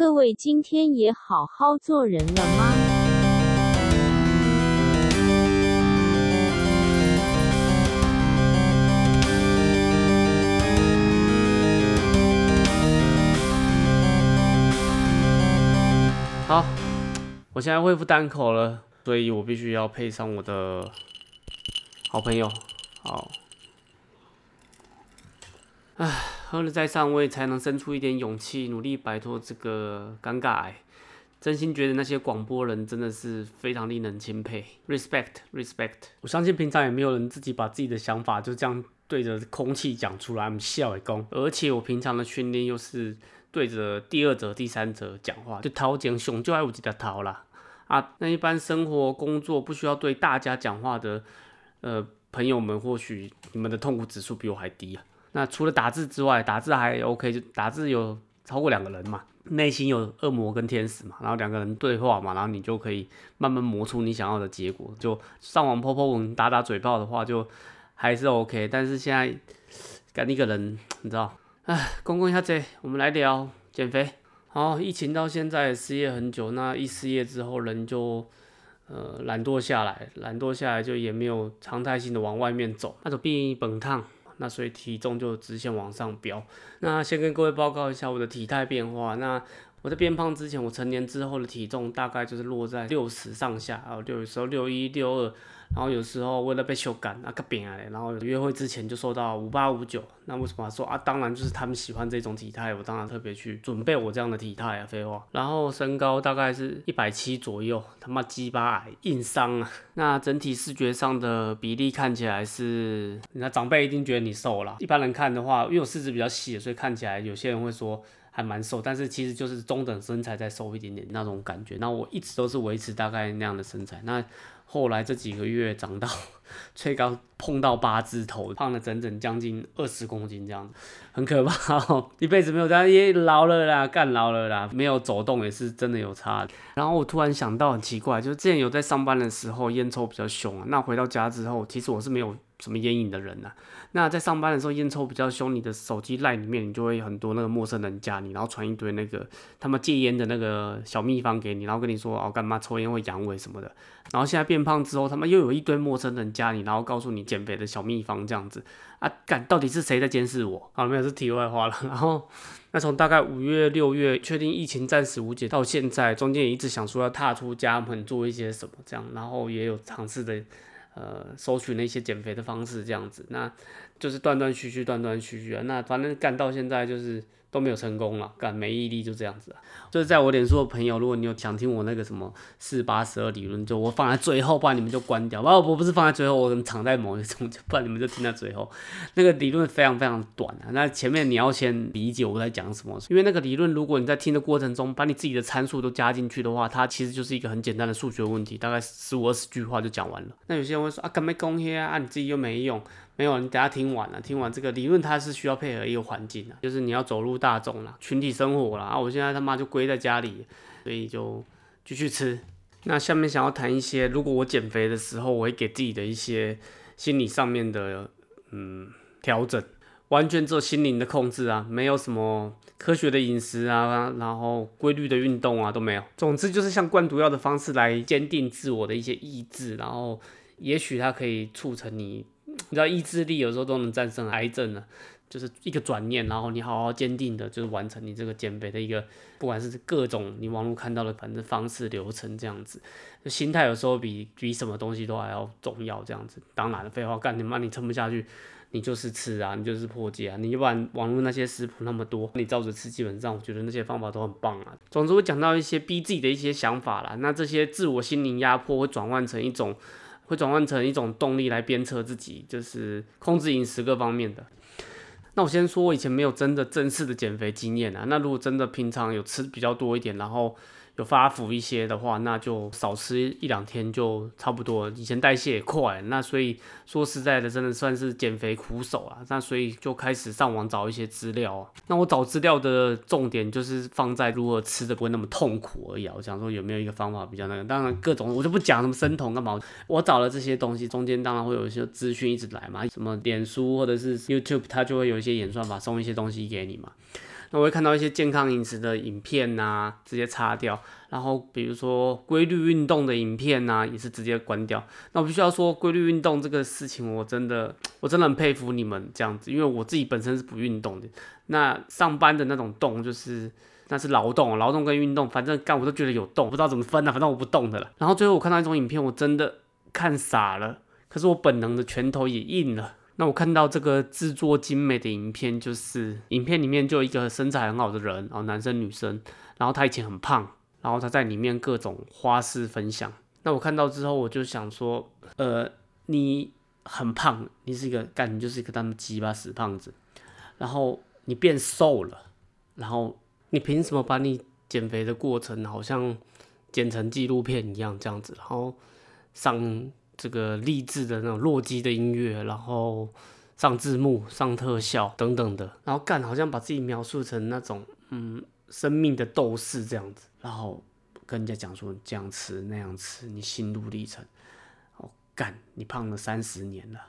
各位今天也好好做人了吗？好，我现在恢复单口了，所以我必须要配上我的好朋友。好，唉，喝了再上位，才能生出一点勇气，努力摆脱这个尴尬癌。真心觉得那些广播人真的是非常令人钦佩，respect，respect。我相信平常也没有人自己把自己的想法就这样对着空气讲出来，我们笑一公。而且我平常的训练又是对着第二者、第三者讲话，就掏讲熊就爱有几条头啦。啊，那一般生活工作不需要对大家讲话的，呃，朋友们，或许你们的痛苦指数比我还低啊。那除了打字之外，打字还 OK，就打字有超过两个人嘛，内心有恶魔跟天使嘛，然后两个人对话嘛，然后你就可以慢慢磨出你想要的结果。就上网泼泼文、打打嘴炮的话，就还是 OK。但是现在干一个人，你知道，唉，公共一下这，我们来聊减肥。好，疫情到现在失业很久，那一失业之后人就呃懒惰下来，懒惰下来就也没有常态性的往外面走，那种变本烫，那所以体重就直线往上飙。那先跟各位报告一下我的体态变化。那我在变胖之前，我成年之后的体重大概就是落在六十上下，啊，有时候六一六二，然后有时候为了被修改啊个扁嘞，然后约会之前就瘦到五八五九。那为什么说啊？当然就是他们喜欢这种体态，我当然特别去准备我这样的体态啊，废话。然后身高大概是一百七左右，他妈鸡巴矮，硬伤啊。那整体视觉上的比例看起来是，那长辈一定觉得你瘦了。一般人看的话，因为我四肢比较细，所以看起来有些人会说。还蛮瘦，但是其实就是中等身材再瘦一点点那种感觉。那我一直都是维持大概那样的身材。那后来这几个月长到最高碰到八字头，胖了整整将近二十公斤这样子，很可怕哦。一辈子没有这样，也老了啦，干老了啦，没有走动也是真的有差。然后我突然想到很奇怪，就是之前有在上班的时候烟抽比较凶啊，那回到家之后，其实我是没有什么烟瘾的人呐。那在上班的时候烟抽比较凶，你的手机赖里面你就会很多那个陌生人加你，然后传一堆那个他们戒烟的那个小秘方给你，然后跟你说哦干嘛抽烟会阳痿什么的。然后现在变胖之后，他们又有一堆陌生人加你，然后告诉你减肥的小秘方这样子啊，干到底是谁在监视我？好了没有是题外话了。然后那从大概五月六月确定疫情暂时无解到现在，中间也一直想说要踏出家门做一些什么这样，然后也有尝试的。呃，收取那些减肥的方式，这样子，那就是断断续续，断断续续啊。那反正干到现在就是都没有成功了，干没毅力就这样子啊。就是在我脸书的朋友，如果你有想听我那个什么四八十二理论，就我放在最后，不然你们就关掉。不，我不是放在最后，我能藏在某一种，不然你们就听到最后。那个理论非常非常短啊。那前面你要先理解我在讲什么，因为那个理论，如果你在听的过程中把你自己的参数都加进去的话，它其实就是一个很简单的数学问题，大概十五二十句话就讲完了。那有些人会说啊，干没公 here 啊，你自己又没用。没有，你等下听完了，听完这个理论，它是需要配合一个环境的，就是你要走入大众啦，群体生活啦。啊，我现在他妈就归在家里，所以就继续吃。那下面想要谈一些，如果我减肥的时候，我会给自己的一些心理上面的嗯调整，完全做心灵的控制啊，没有什么科学的饮食啊，然后规律的运动啊都没有。总之就是像灌毒药的方式来坚定自我的一些意志，然后也许它可以促成你。你知道意志力有时候都能战胜癌症呢，就是一个转念，然后你好好坚定的，就是完成你这个减肥的一个，不管是各种你网络看到的反正方式流程这样子，心态有时候比比什么东西都还要重要这样子。当然了，废话干你妈，你撑不下去，你就是吃啊，你就是破戒啊，你不然网络那些食谱那么多，你照着吃，基本上我觉得那些方法都很棒啊。总之我讲到一些逼自己的一些想法啦，那这些自我心灵压迫会转换成一种。会转换成一种动力来鞭策自己，就是控制饮食各方面的。那我先说，我以前没有真的正式的减肥经验啊。那如果真的平常有吃比较多一点，然后。有发福一些的话，那就少吃一两天就差不多。以前代谢也快，那所以说实在的，真的算是减肥苦手啊。那所以就开始上网找一些资料。那我找资料的重点就是放在如何吃的不会那么痛苦而已。我想说有没有一个方法比较那个？当然各种我就不讲什么生酮干嘛。我找了这些东西，中间当然会有一些资讯一直来嘛，什么脸书或者是 YouTube，它就会有一些演算法送一些东西给你嘛。那我会看到一些健康饮食的影片呐，直接擦掉。然后比如说规律运动的影片呐，也是直接关掉。那我必须要说，规律运动这个事情，我真的我真的很佩服你们这样子，因为我自己本身是不运动的。那上班的那种动，就是那是劳动，劳动跟运动，反正干我都觉得有动，不知道怎么分呢，反正我不动的了。然后最后我看到一种影片，我真的看傻了，可是我本能的拳头也硬了。那我看到这个制作精美的影片，就是影片里面就有一个身材很好的人，然后男生女生，然后他以前很胖，然后他在里面各种花式分享。那我看到之后，我就想说，呃，你很胖，你是一个干，你就是一个他妈鸡巴死胖子，然后你变瘦了，然后你凭什么把你减肥的过程好像剪成纪录片一样这样子，然后上。这个励志的那种弱鸡的音乐，然后上字幕、上特效等等的，然后干好像把自己描述成那种嗯生命的斗士这样子，然后跟人家讲说这样吃那样吃，你心路历程。哦，干你胖了三十年了，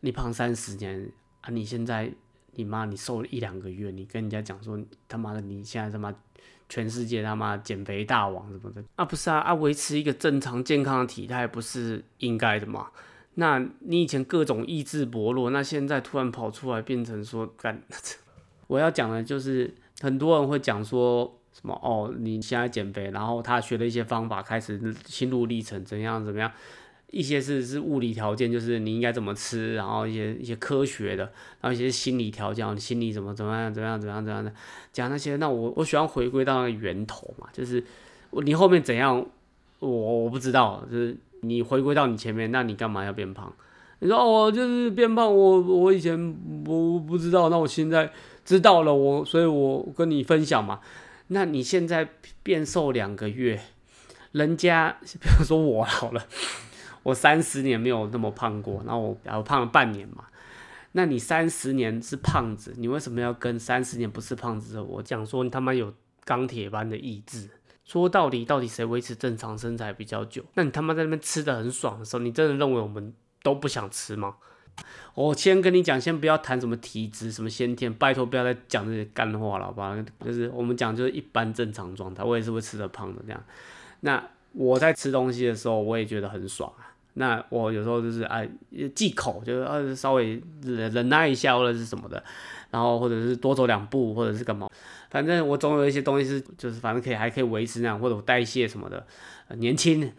你胖三十年啊，你现在你妈你瘦了一两个月，你跟人家讲说他妈的你现在他妈。全世界他妈减肥大王什么的啊，不是啊啊，维持一个正常健康的体态不是应该的吗？那你以前各种意志薄弱，那现在突然跑出来变成说干，我要讲的就是很多人会讲说什么哦，你现在减肥，然后他学了一些方法，开始心路历程怎样怎么样。一些是是物理条件，就是你应该怎么吃，然后一些一些科学的，然后一些心理条件，心理怎么怎么样怎么样怎么样怎样的讲那些，那我我喜欢回归到那源头嘛，就是你后面怎样，我我不知道，就是你回归到你前面，那你干嘛要变胖？你说哦，就是变胖，我我以前不不知道，那我现在知道了，我所以我跟你分享嘛。那你现在变瘦两个月，人家 比如说我好了。我三十年没有那么胖过，然后我然后胖了半年嘛。那你三十年是胖子，你为什么要跟三十年不是胖子的我讲说你他妈有钢铁般的意志？说到底，到底谁维持正常身材比较久？那你他妈在那边吃的很爽的时候，你真的认为我们都不想吃吗？我先跟你讲，先不要谈什么体质、什么先天，拜托不要再讲这些干话了，好吧？就是我们讲就是一般正常状态，我也是会吃的胖的这样。那我在吃东西的时候，我也觉得很爽。那我有时候就是啊忌口，就是呃稍微忍忍耐一下或者是什么的，然后或者是多走两步或者是干嘛，反正我总有一些东西是就是反正可以还可以维持那样或者我代谢什么的，年轻。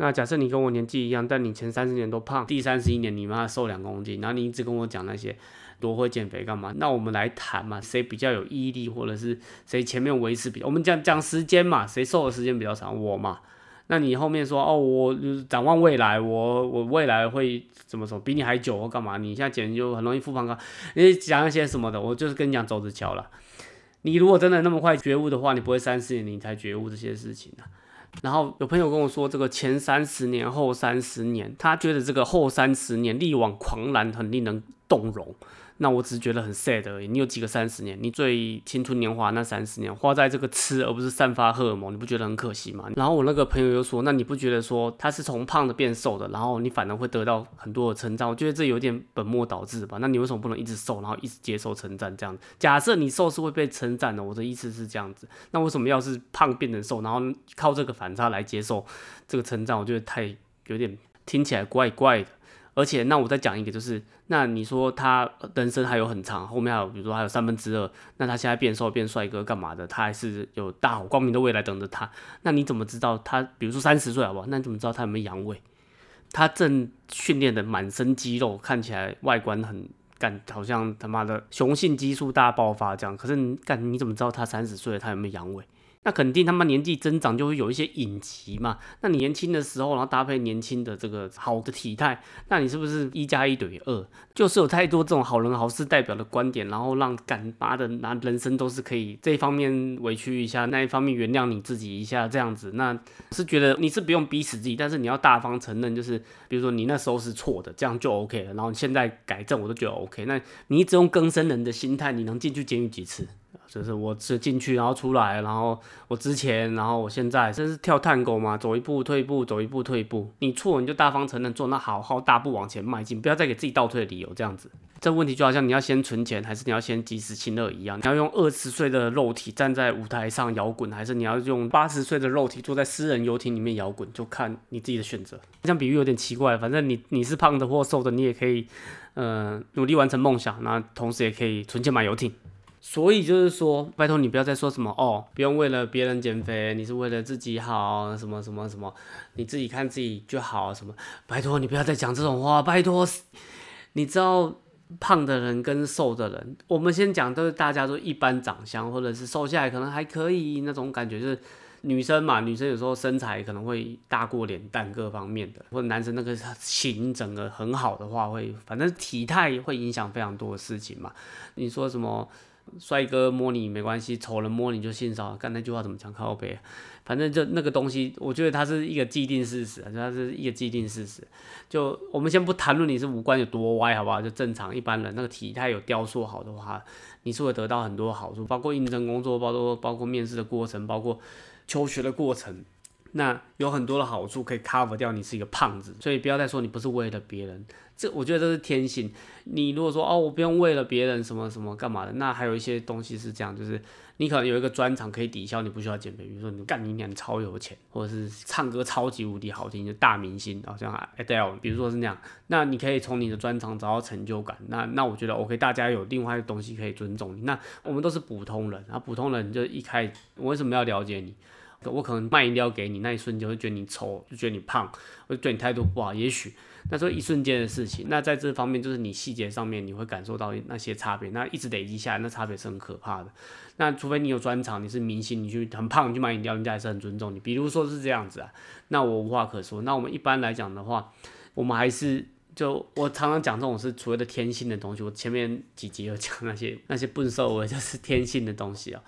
那假设你跟我年纪一样，但你前三十年都胖，第三十一年你妈瘦两公斤，然后你一直跟我讲那些多会减肥干嘛？那我们来谈嘛，谁比较有毅力，或者是谁前面维持比我们讲讲时间嘛，谁瘦的时间比较长，我嘛。那你后面说哦，我展望未来，我我未来会怎么说？比你还久或干嘛？你现在简直就很容易复盘高。你讲一些什么的？我就是跟你讲走着瞧了。你如果真的那么快觉悟的话，你不会三四年你才觉悟这些事情的。然后有朋友跟我说，这个前三十年后三十年，他觉得这个后三十年力挽狂澜，很令人动容。那我只是觉得很 sad 而已。你有几个三十年？你最青春年华那三十年花在这个吃，而不是散发荷尔蒙，你不觉得很可惜吗？然后我那个朋友又说，那你不觉得说他是从胖的变瘦的，然后你反而会得到很多的称赞？我觉得这有点本末倒置吧。那你为什么不能一直瘦，然后一直接受称赞？这样假设你瘦是会被称赞的，我的意思是这样子。那为什么要是胖变成瘦，然后靠这个反差来接受这个称赞？我觉得太有点听起来怪怪的。而且，那我再讲一个，就是那你说他人生还有很长，后面还有比如说还有三分之二，那他现在变瘦变帅哥干嘛的？他还是有大好光明的未来等着他。那你怎么知道他？比如说三十岁好不好？那你怎么知道他有没有阳痿？他正训练的满身肌肉，看起来外观很干，好像他妈的雄性激素大爆发这样。可是你干你怎么知道他三十岁他有没有阳痿？那肯定他妈年纪增长就会有一些隐疾嘛。那你年轻的时候，然后搭配年轻的这个好的体态，那你是不是一加一等于二？就是有太多这种好人好事代表的观点，然后让干妈的拿人生都是可以这一方面委屈一下，那一方面原谅你自己一下这样子。那是觉得你是不用逼死自己，但是你要大方承认，就是比如说你那时候是错的，这样就 OK 了。然后你现在改正，我都觉得 OK。那你一直用更生人的心态，你能进去监狱几次？就是我是进去，然后出来，然后我之前，然后我现在，这是跳探戈嘛，走一步退一步，走一步退一步。你错，你就大方承认错，那好好大步往前迈进，不要再给自己倒退的理由，这样子。这问题就好像你要先存钱，还是你要先及时行乐一样。你要用二十岁的肉体站在舞台上摇滚，还是你要用八十岁的肉体坐在私人游艇里面摇滚，就看你自己的选择。这样比喻有点奇怪，反正你你是胖的或瘦的，你也可以，呃，努力完成梦想，那同时也可以存钱买游艇。所以就是说，拜托你不要再说什么哦，不用为了别人减肥，你是为了自己好，什么什么什么，你自己看自己就好，什么，拜托你不要再讲这种话，拜托，你知道胖的人跟瘦的人，我们先讲都是大家都一般长相，或者是瘦下来可能还可以那种感觉，就是女生嘛，女生有时候身材可能会大过脸蛋各方面的，或者男生那个型整个很好的话，会反正体态会影响非常多的事情嘛，你说什么？帅哥摸你没关系，丑人摸你就性骚扰。看那句话怎么讲？靠背，反正就那个东西，我觉得它是一个既定事实，就它是一个既定事实。就我们先不谈论你是五官有多歪，好不好？就正常一般人那个体态有雕塑好的话，你是会得到很多好处，包括应征工作，包括包括面试的过程，包括求学的过程。那有很多的好处可以 cover 掉你是一个胖子，所以不要再说你不是为了别人，这我觉得这是天性。你如果说哦，我不用为了别人什么什么干嘛的，那还有一些东西是这样，就是你可能有一个专长可以抵消，你不需要减肥。比如说你干你娘超有钱，或者是唱歌超级无敌好听就大明星，好像 Adele，比如说是那样，那你可以从你的专长找到成就感。那那我觉得 OK，大家有另外一个东西可以尊重你。那我们都是普通人，然后普通人就一开，我为什么要了解你？我可能卖饮料给你，那一瞬间会觉得你丑，就觉得你胖，我就对你态度不好。也许那时候一瞬间的事情，那在这方面就是你细节上面你会感受到那些差别，那一直累积下来，那差别是很可怕的。那除非你有专长，你是明星，你去很胖你去卖饮料，人家还是很尊重你。比如说是这样子啊，那我无话可说。那我们一般来讲的话，我们还是就我常常讲这种是所谓的天性的东西。我前面几集有讲那些那些笨兽我就是天性的东西啊。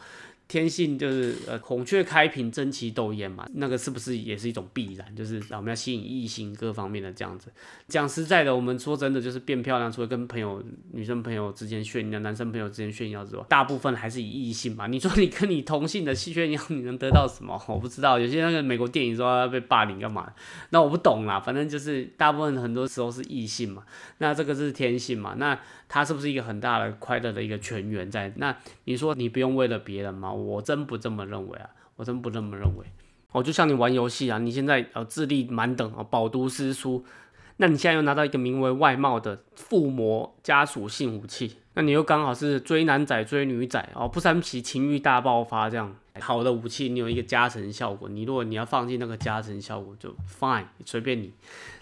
天性就是呃孔雀开屏争奇斗艳嘛，那个是不是也是一种必然？就是我们要吸引异性各方面的这样子。讲实在的，我们说真的就是变漂亮，除了跟朋友、女生朋友之间炫耀，男生朋友之间炫耀之外，大部分还是以异性嘛。你说你跟你同性的炫耀，你能得到什么？我不知道。有些那个美国电影说要被霸凌干嘛？那我不懂啦。反正就是大部分很多时候是异性嘛。那这个是天性嘛？那它是不是一个很大的快乐的一个泉源在？那你说你不用为了别人吗？我真不这么认为啊，我真不这么认为。哦，就像你玩游戏啊，你现在呃智力满等啊，饱读诗书，那你现在又拿到一个名为外貌的附魔加属性武器，那你又刚好是追男仔追女仔哦，不三皮情欲大爆发这样好的武器，你有一个加成效果。你如果你要放弃那个加成效果，就 fine，随便你。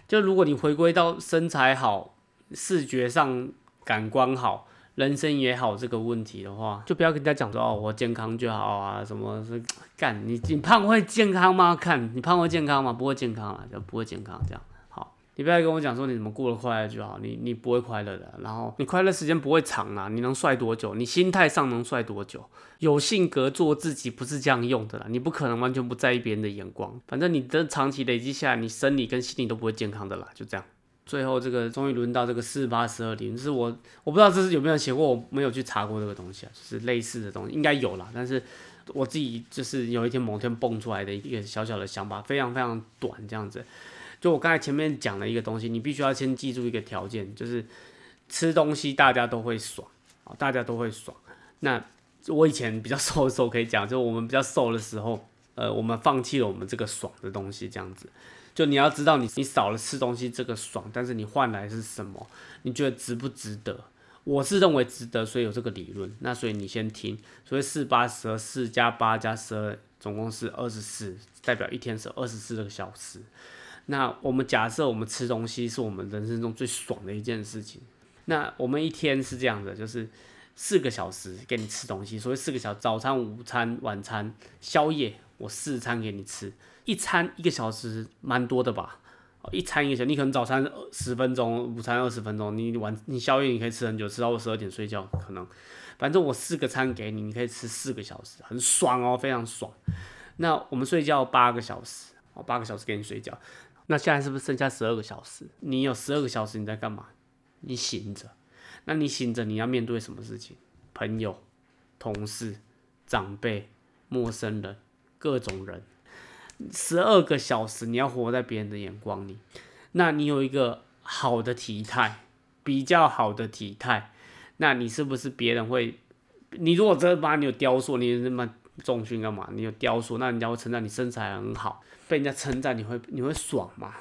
就如果你回归到身材好、视觉上感官好。人生也好，这个问题的话，就不要跟人家讲说哦，我健康就好啊，什么是 干你你 胖会健康吗？看你胖会健康吗？不会健康啊，就不会健康这样。好，你不要跟我讲说你怎么过得快乐就好，你你不会快乐的，然后你快乐时间不会长啊，你能帅多久？你心态上能帅多久？有性格做自己不是这样用的啦，你不可能完全不在意别人的眼光，反正你的长期累积下来，你生理跟心理都不会健康的啦，就这样。最后这个终于轮到这个四八十二零，是我我不知道这是有没有写过，我没有去查过这个东西啊，就是类似的东西应该有啦，但是我自己就是有一天某天蹦出来的一个小小的想法，非常非常短这样子。就我刚才前面讲了一个东西，你必须要先记住一个条件，就是吃东西大家都会爽啊，大家都会爽。那我以前比较 瘦的时候可以讲，就我们比较瘦的时候，呃，我们放弃了我们这个爽的东西这样子。就你要知道，你你少了吃东西这个爽，但是你换来是什么？你觉得值不值得？我是认为值得，所以有这个理论。那所以你先听，所以四八十二，四加八加十二，总共是二十四，代表一天是二十四个小时。那我们假设我们吃东西是我们人生中最爽的一件事情。那我们一天是这样的，就是四个小时给你吃东西，所以四个小，早餐、午餐、晚餐、宵夜，我四餐给你吃。一餐一个小时蛮多的吧？一餐一个小时，你可能早餐十分钟，午餐二十分钟，你晚你宵夜你可以吃很久，吃到我十二点睡觉可能。反正我四个餐给你，你可以吃四个小时，很爽哦，非常爽。那我们睡觉八个小时，哦，八个小时给你睡觉。那现在是不是剩下十二个小时？你有十二个小时你在干嘛？你醒着。那你醒着你要面对什么事情？朋友、同事、长辈、陌生人，各种人。十二个小时，你要活在别人的眼光里，那你有一个好的体态，比较好的体态，那你是不是别人会？你如果真的把你有雕塑，你那么重训干嘛？你有雕塑，那人家会称赞你身材很好，被人家称赞你会你会爽嘛？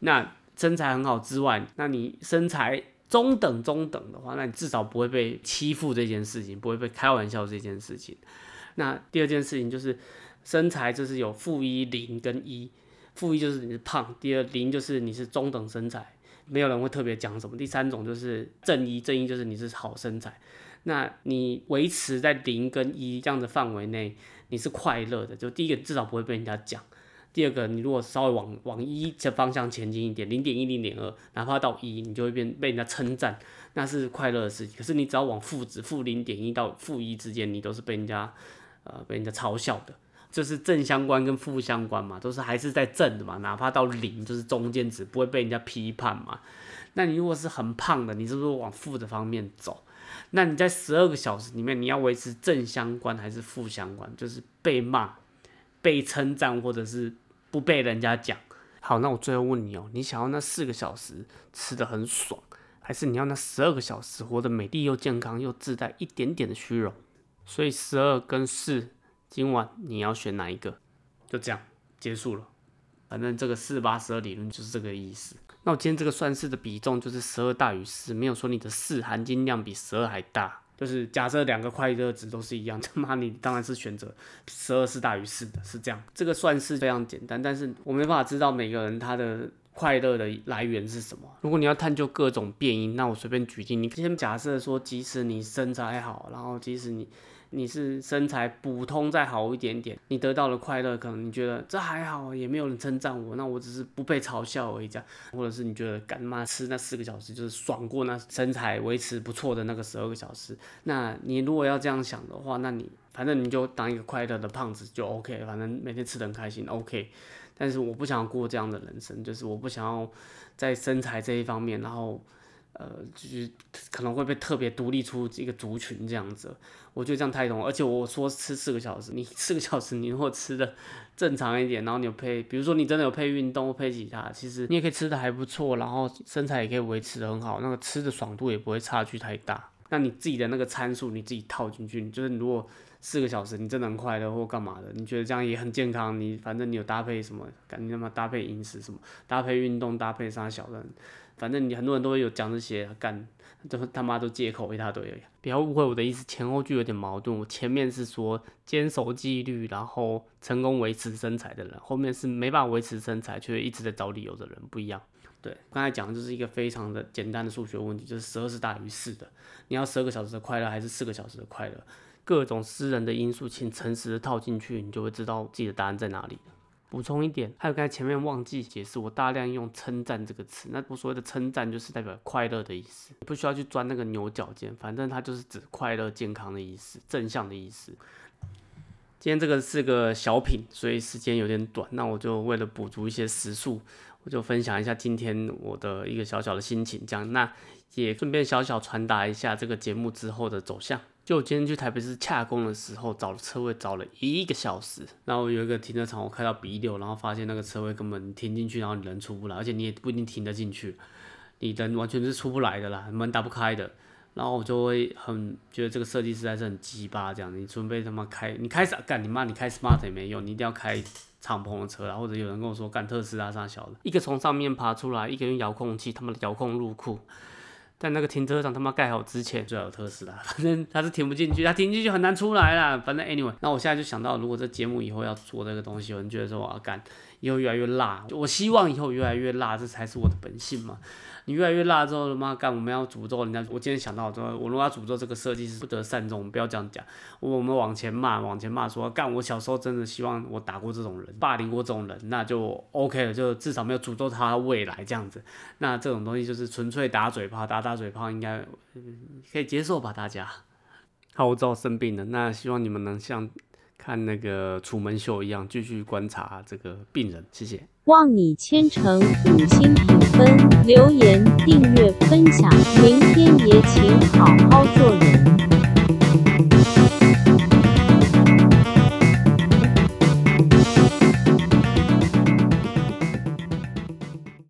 那身材很好之外，那你身材中等中等的话，那你至少不会被欺负这件事情，不会被开玩笑这件事情。那第二件事情就是身材，就是有负一、零跟一。负一就是你是胖，第二零就是你是中等身材，没有人会特别讲什么。第三种就是正一，正一就是你是好身材。那你维持在零跟一这样的范围内，你是快乐的。就第一个至少不会被人家讲，第二个你如果稍微往往一这方向前进一点，零点一、零点二，哪怕到一，你就会变被人家称赞，那是快乐的事情。可是你只要往负值，负零点一到负一之间，你都是被人家呃被人家嘲笑的。就是正相关跟负相关嘛，都是还是在正的嘛，哪怕到零就是中间值，不会被人家批判嘛。那你如果是很胖的，你是不是往负的方面走？那你在十二个小时里面，你要维持正相关还是负相关？就是被骂、被称赞，或者是不被人家讲。好，那我最后问你哦，你想要那四个小时吃的很爽，还是你要那十二个小时活得美丽又健康又自带一点点的虚荣？所以十二跟四。今晚你要选哪一个？就这样结束了。反正这个四八十二理论就是这个意思。那我今天这个算式的比重就是十二大于四，没有说你的四含金量比十二还大。就是假设两个快乐值都是一样，他妈你当然是选择十二是大于四的，是这样。这个算式非常简单，但是我没办法知道每个人他的快乐的来源是什么。如果你要探究各种变因，那我随便举例，你先假设说，即使你身材好，然后即使你。你是身材普通再好一点点，你得到了快乐，可能你觉得这还好，也没有人称赞我，那我只是不被嘲笑而已。这样，或者是你觉得干妈吃那四个小时就是爽过那身材维持不错的那个十二个小时。那你如果要这样想的话，那你反正你就当一个快乐的胖子就 OK，反正每天吃的很开心 OK。但是我不想过这样的人生，就是我不想要在身材这一方面，然后。呃，就是可能会被特别独立出一个族群这样子，我觉得这样太重。而且我说吃四个小时，你 四个小时你如果吃的正常一点，然后你有配，比如说你真的有配运动配其他，其实你也可以吃的还不错，然后身材也可以维持的很好，那个吃的爽度也不会差距太大。那你自己的那个参数你自己套进去，就是如果四个小时你真的很快乐或干嘛的，你觉得这样也很健康，你反正你有搭配什么，赶紧他妈搭配饮食什么，搭配运动搭配啥小的。反正你很多人都会有讲这些干，都他妈都借口一大堆。不要误会我的意思，前后句有点矛盾。我前面是说坚守纪律，然后成功维持身材的人，后面是没办法维持身材却一直在找理由的人，不一样。对，刚才讲的就是一个非常的简单的数学问题，就是十二是大于四的。你要十二个小时的快乐还是四个小时的快乐？各种私人的因素，请诚实的套进去，你就会知道自己的答案在哪里。补充一点，还有刚才前面忘记解释，我大量用称赞这个词。那我所谓的称赞就是代表快乐的意思，不需要去钻那个牛角尖，反正它就是指快乐、健康的意思，正向的意思。今天这个是个小品，所以时间有点短，那我就为了补足一些时数，我就分享一下今天我的一个小小的心情，这样那也顺便小小传达一下这个节目之后的走向。就我今天去台北市洽工的时候，找了车位找了一个小时，然后有一个停车场，我开到 B 六，然后发现那个车位根本停进去，然后你人出不来，而且你也不一定停得进去，你人完全是出不来的啦，门打不开的，然后我就会很觉得这个设计实在是很鸡巴，这样你准备他妈开，你开啥干？你妈你开 smart 也没用，你一定要开敞篷的车啦，或者有人跟我说干特斯拉啥小的，一个从上面爬出来，一个用遥控器，他妈的遥控入库。在那个停车场他妈盖好之前，最好特斯拉，反正他是停不进去，他停进去很难出来啦。反正 anyway，那我现在就想到，如果这节目以后要做这个东西，有人觉得说我要干，以后越来越辣，我希望以后越来越辣，这才是我的本性嘛。你越来越辣之后，他妈干，我们要诅咒人家。我今天想到说，我如果要诅咒这个设计师不得善终，不要这样讲。我们往前骂，往前骂，说干，我小时候真的希望我打过这种人，霸凌过这种人，那就 OK 了，就至少没有诅咒他未来这样子。那这种东西就是纯粹打嘴炮，打打嘴炮应该可以接受吧？大家。好，我知道生病了，那希望你们能像。看那个楚门秀一样，继续观察这个病人。谢谢。望你千诚五星评分、留言、订阅、分享，明天也请好好做人。